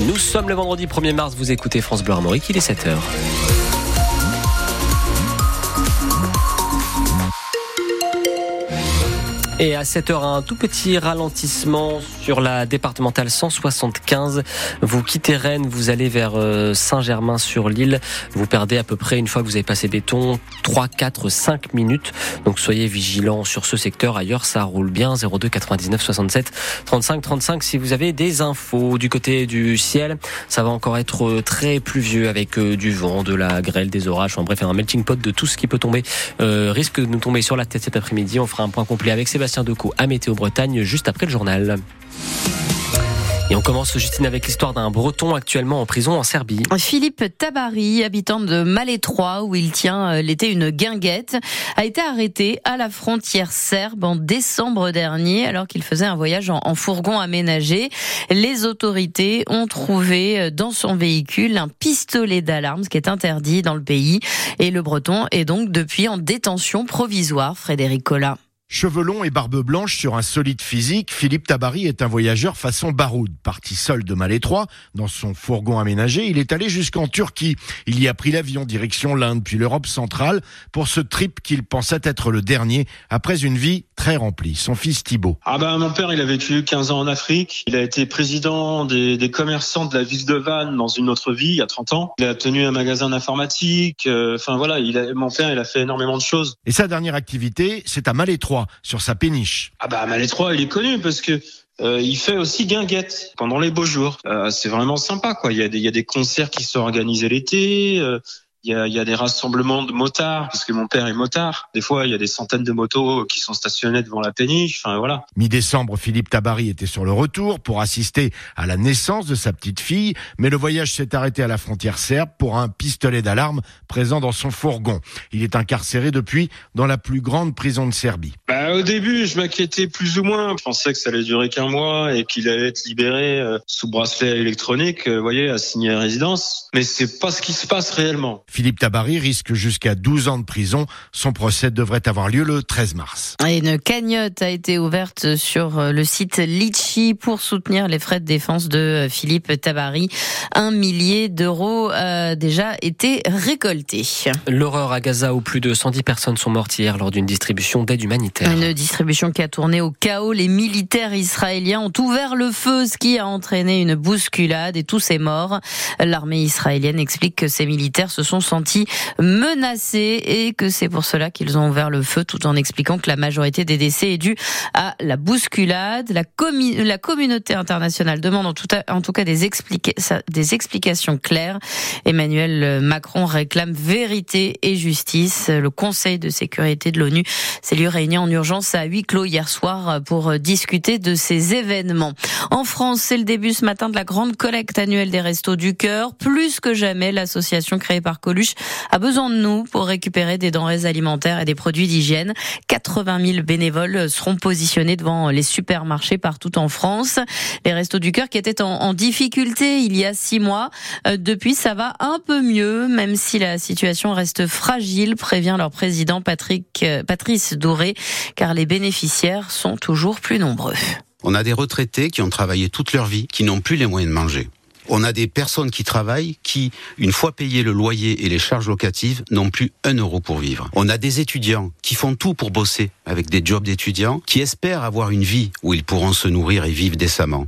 Nous sommes le vendredi 1er mars, vous écoutez France Bleu Armorique, il est 7h. Et à 7h, un tout petit ralentissement sur la départementale 175. Vous quittez Rennes, vous allez vers euh, Saint-Germain-sur-Lille. Vous perdez à peu près, une fois que vous avez passé béton, 3, 4, 5 minutes. Donc soyez vigilants sur ce secteur. Ailleurs, ça roule bien. 02 99 67 35 35 si vous avez des infos. Du côté du ciel, ça va encore être euh, très pluvieux avec euh, du vent, de la grêle, des orages. Enfin bref, un melting pot de tout ce qui peut tomber. Risque de nous tomber sur la tête cet après-midi. On fera un point complet avec Sébastien Sébastien Decaux à Météo Bretagne juste après le journal. Et on commence, Justine, avec l'histoire d'un Breton actuellement en prison en Serbie. Philippe Tabari, habitant de Malétroit, où il tient euh, l'été une guinguette, a été arrêté à la frontière serbe en décembre dernier, alors qu'il faisait un voyage en fourgon aménagé. Les autorités ont trouvé euh, dans son véhicule un pistolet d'alarme, ce qui est interdit dans le pays. Et le Breton est donc depuis en détention provisoire, Frédéric Collat. Cheveux longs et barbe blanche sur un solide physique, Philippe Tabary est un voyageur façon baroud. Parti seul de Malétroit, dans son fourgon aménagé, il est allé jusqu'en Turquie. Il y a pris l'avion direction l'Inde puis l'Europe centrale pour ce trip qu'il pensait être le dernier après une vie très remplie. Son fils Thibault. Ah ben, mon père, il a vécu 15 ans en Afrique. Il a été président des, des commerçants de la ville de Vannes dans une autre vie, il y a 30 ans. Il a tenu un magasin d'informatique. Euh, enfin voilà, il a, mon père, il a fait énormément de choses. Et sa dernière activité, c'est à Malétroit sur sa péniche. Ah bah Malétroit, il est connu parce que euh, il fait aussi guinguette pendant les beaux jours. Euh, c'est vraiment sympa, quoi. Il y a des, concerts qui sont organisés l'été. Euh, il y, a, il y a, des rassemblements de motards, parce que mon père est motard. Des fois, il y a des centaines de motos qui sont stationnées devant la péniche. Enfin, voilà. Mi-décembre, Philippe Tabary était sur le retour pour assister à la naissance de sa petite fille, mais le voyage s'est arrêté à la frontière serbe pour un pistolet d'alarme présent dans son fourgon. Il est incarcéré depuis dans la plus grande prison de Serbie. Bah, au début, je m'inquiétais plus ou moins. Je pensais que ça allait durer qu'un mois et qu'il allait être libéré euh, sous bracelet électronique, euh, vous voyez, assigné à résidence. Mais c'est pas ce qui se passe réellement. Philippe Tabary risque jusqu'à 12 ans de prison. Son procès devrait avoir lieu le 13 mars. une cagnotte a été ouverte sur euh, le site Litchi pour soutenir les frais de défense de euh, Philippe Tabary. Un millier d'euros a déjà été récolté. L'horreur à Gaza où plus de 110 personnes sont mortes hier lors d'une distribution d'aide humanitaire. Une distribution qui a tourné au chaos. Les militaires israéliens ont ouvert le feu, ce qui a entraîné une bousculade et tous ces morts. L'armée israélienne explique que ces militaires se sont sentis menacés et que c'est pour cela qu'ils ont ouvert le feu tout en expliquant que la majorité des décès est due à la bousculade. La, la communauté internationale demande en tout, en tout cas des, des explications claires. Emmanuel Macron réclame vérité et justice. Le Conseil de sécurité de l'ONU s'est lui réuni en urgence à huis clos hier soir pour discuter de ces événements. En France, c'est le début ce matin de la grande collecte annuelle des Restos du Cœur. Plus que jamais, l'association créée par Coluche a besoin de nous pour récupérer des denrées alimentaires et des produits d'hygiène. 80 000 bénévoles seront positionnés devant les supermarchés partout en France. Les Restos du Cœur qui étaient en, difficulté il y a six mois. Euh, depuis, ça va un peu mieux, même si la situation reste fragile, prévient leur président Patrick, euh, Patrice Doré, car les bénéficiaires sont toujours plus nombreux. On a des retraités qui ont travaillé toute leur vie, qui n'ont plus les moyens de manger. On a des personnes qui travaillent qui, une fois payé le loyer et les charges locatives, n'ont plus un euro pour vivre. On a des étudiants qui font tout pour bosser avec des jobs d'étudiants, qui espèrent avoir une vie où ils pourront se nourrir et vivre décemment.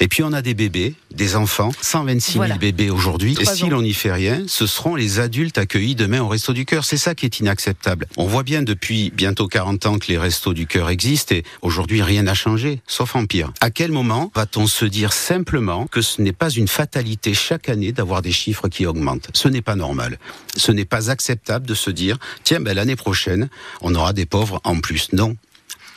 Et puis on a des bébés, des enfants, 126 000 bébés aujourd'hui. Et si l'on n'y fait rien, ce seront les adultes accueillis demain au Resto du Cœur. C'est ça qui est inacceptable. On voit bien depuis bientôt 40 ans que les Restos du Cœur existent et aujourd'hui rien n'a changé, sauf en pire. À quel moment va-t-on se dire simplement que ce n'est pas une fatalité chaque année d'avoir des chiffres qui augmentent? Ce n'est pas normal. Ce n'est pas acceptable de se dire, tiens, ben, l'année prochaine, on aura des pauvres en plus. Non,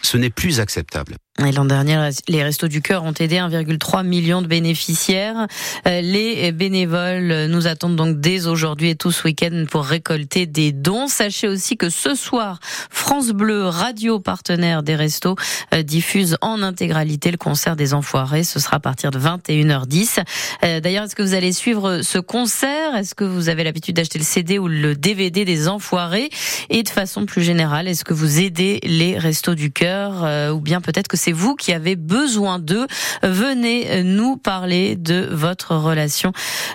ce n'est plus acceptable. L'an dernier, les Restos du Cœur ont aidé 1,3 million de bénéficiaires. Euh, les bénévoles nous attendent donc dès aujourd'hui et tout ce week-end pour récolter des dons. Sachez aussi que ce soir, France Bleu, radio partenaire des Restos, euh, diffuse en intégralité le concert des Enfoirés. Ce sera à partir de 21h10. Euh, d'ailleurs, est-ce que vous allez suivre ce concert? Est-ce que vous avez l'habitude d'acheter le CD ou le DVD des Enfoirés? Et de façon plus générale, est-ce que vous aidez les Restos du Cœur Ou bien peut-être que c'est vous qui avez besoin d'eux. Venez nous parler de votre relation,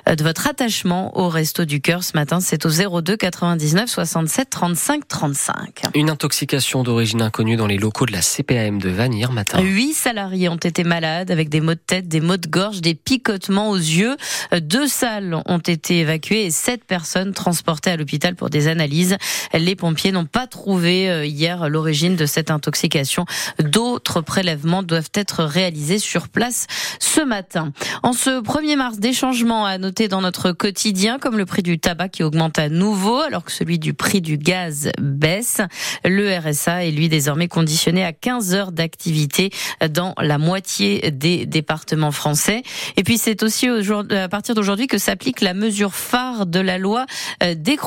de votre attachement au Resto du Cœur ce matin. C'est au 02 99 67 35 35. Une intoxication d'origine inconnue dans les locaux de la CPAM de Vannes hier matin. Huit salariés ont été malades avec des maux de tête, des maux de gorge, des picotements aux yeux. Deux salles ont été évacuées et sept personnes transportées à l'hôpital pour des analyses. Les pompiers n'ont pas trouvé euh, hier l'origine de cette intoxication. D'autres prélèvements doivent être réalisés sur place ce matin. En ce 1er mars, des changements à noter dans notre quotidien, comme le prix du tabac qui augmente à nouveau, alors que celui du prix du gaz baisse. Le RSA est lui désormais conditionné à 15 heures d'activité dans la moitié des départements français. Et puis c'est aussi à partir d'aujourd'hui que s'applique la mesure phare de la loi euh, des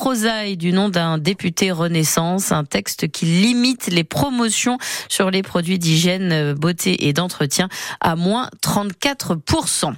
du nom d'un député Renaissance, un texte qui limite les promotions sur les produits d'hygiène, beauté et d'entretien à moins 34%.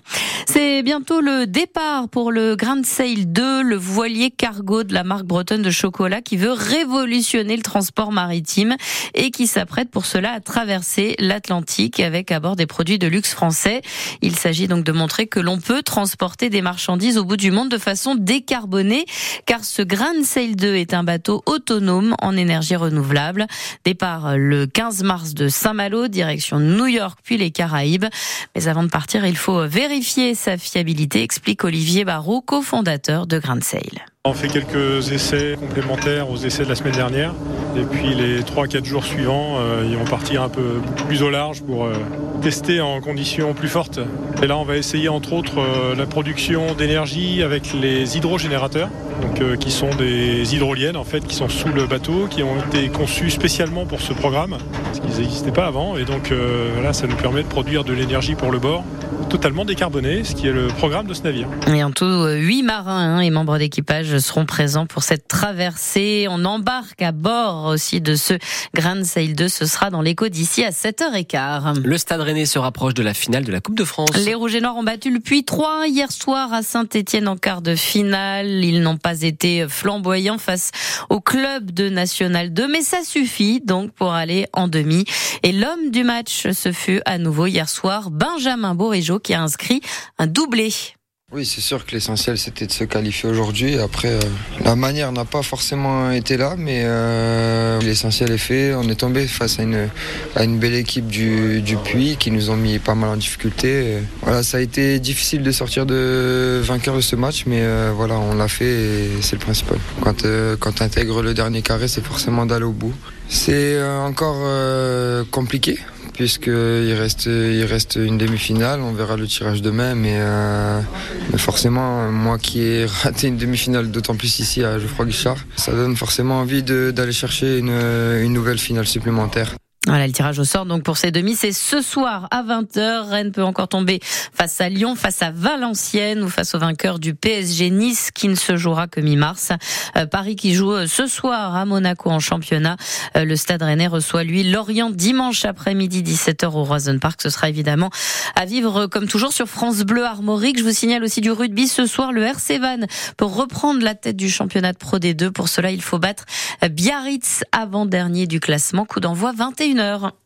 C'est bientôt le départ pour le Grand Sail 2, le voilier cargo de la marque bretonne de chocolat qui veut révolutionner le transport maritime et qui s'apprête pour cela à traverser l'Atlantique avec à bord des produits de luxe français. Il s'agit donc de montrer que l'on peut transporter des marchandises au bout du monde de façon décarbonée car ce Grand Sail 2 est un bateau autonome en énergie renouvelable. Départ le 15 mars de Saint-Malo, direction New York puis les Caraïbes. Mais avant de partir, il faut vérifier sa fiabilité, explique Olivier Barrault, cofondateur de Grand Sail. On fait quelques essais complémentaires aux essais de la semaine dernière. Et puis les 3-4 jours suivants, euh, ils vont partir un peu plus au large pour euh, tester en conditions plus fortes. Et là, on va essayer entre autres euh, la production d'énergie avec les hydrogénérateurs, donc, qui sont des hydroliennes en fait, qui sont sous le bateau, qui ont été conçus spécialement pour ce programme, parce qu'ils n'existaient pas avant. Et donc là, ça nous permet de produire de l'énergie pour le bord totalement décarboné, ce qui est le programme de ce navire. Et en tout, huit marins hein, et membres d'équipage seront présents pour cette traversée. On embarque à bord aussi de ce Grand Sail 2. Ce sera dans l'écho d'ici à 7h15. Le Stade Rennais se rapproche de la finale de la Coupe de France. Les Rouges et Noirs ont battu le Puy 3 hier soir à Saint-Etienne en quart de finale. Ils n'ont pas été flamboyants face au club de National 2, mais ça suffit donc pour aller en demi. Et l'homme du match, ce fut à nouveau hier soir Benjamin Bourigeau qui a inscrit un doublé. Oui, c'est sûr que l'essentiel c'était de se qualifier aujourd'hui. Après, euh, la manière n'a pas forcément été là, mais euh, l'essentiel est fait. On est tombé face à une, belle équipe du, du Puy qui nous ont mis pas mal en difficulté. Voilà, ça a été difficile de sortir de vainqueur de ce match, mais euh, voilà, on l'a fait et c'est le principal. Quand, quand tu intègres le dernier carré, c'est forcément d'aller au bout. C'est encore compliqué puisqu'il reste, il reste une demi-finale. On verra le tirage demain, mais, euh, forcément, moi qui ai raté une demi-finale, d'autant plus ici à Geoffroy Guichard, ça donne forcément envie d'aller chercher une nouvelle finale supplémentaire. Voilà, le tirage au sort donc pour ces demi, c'est ce soir à 20h. Rennes peut encore tomber face à Lyon, face à Valenciennes ou face au vainqueur du PSG Nice qui ne se jouera que mi-mars. Euh, Paris qui joue euh, ce soir à Monaco en championnat. Euh, le Stade Rennais reçoit lui Lorient dimanche après-midi 17h au Roison Park. Ce sera évidemment à vivre comme toujours sur France Bleu Armorique. Je vous signale aussi du rugby ce soir le RC Van pour reprendre la tête du championnat de Pro D2. Pour cela, il faut battre Biarritz avant-dernier du classement. Coup d'envoi 21 une heure.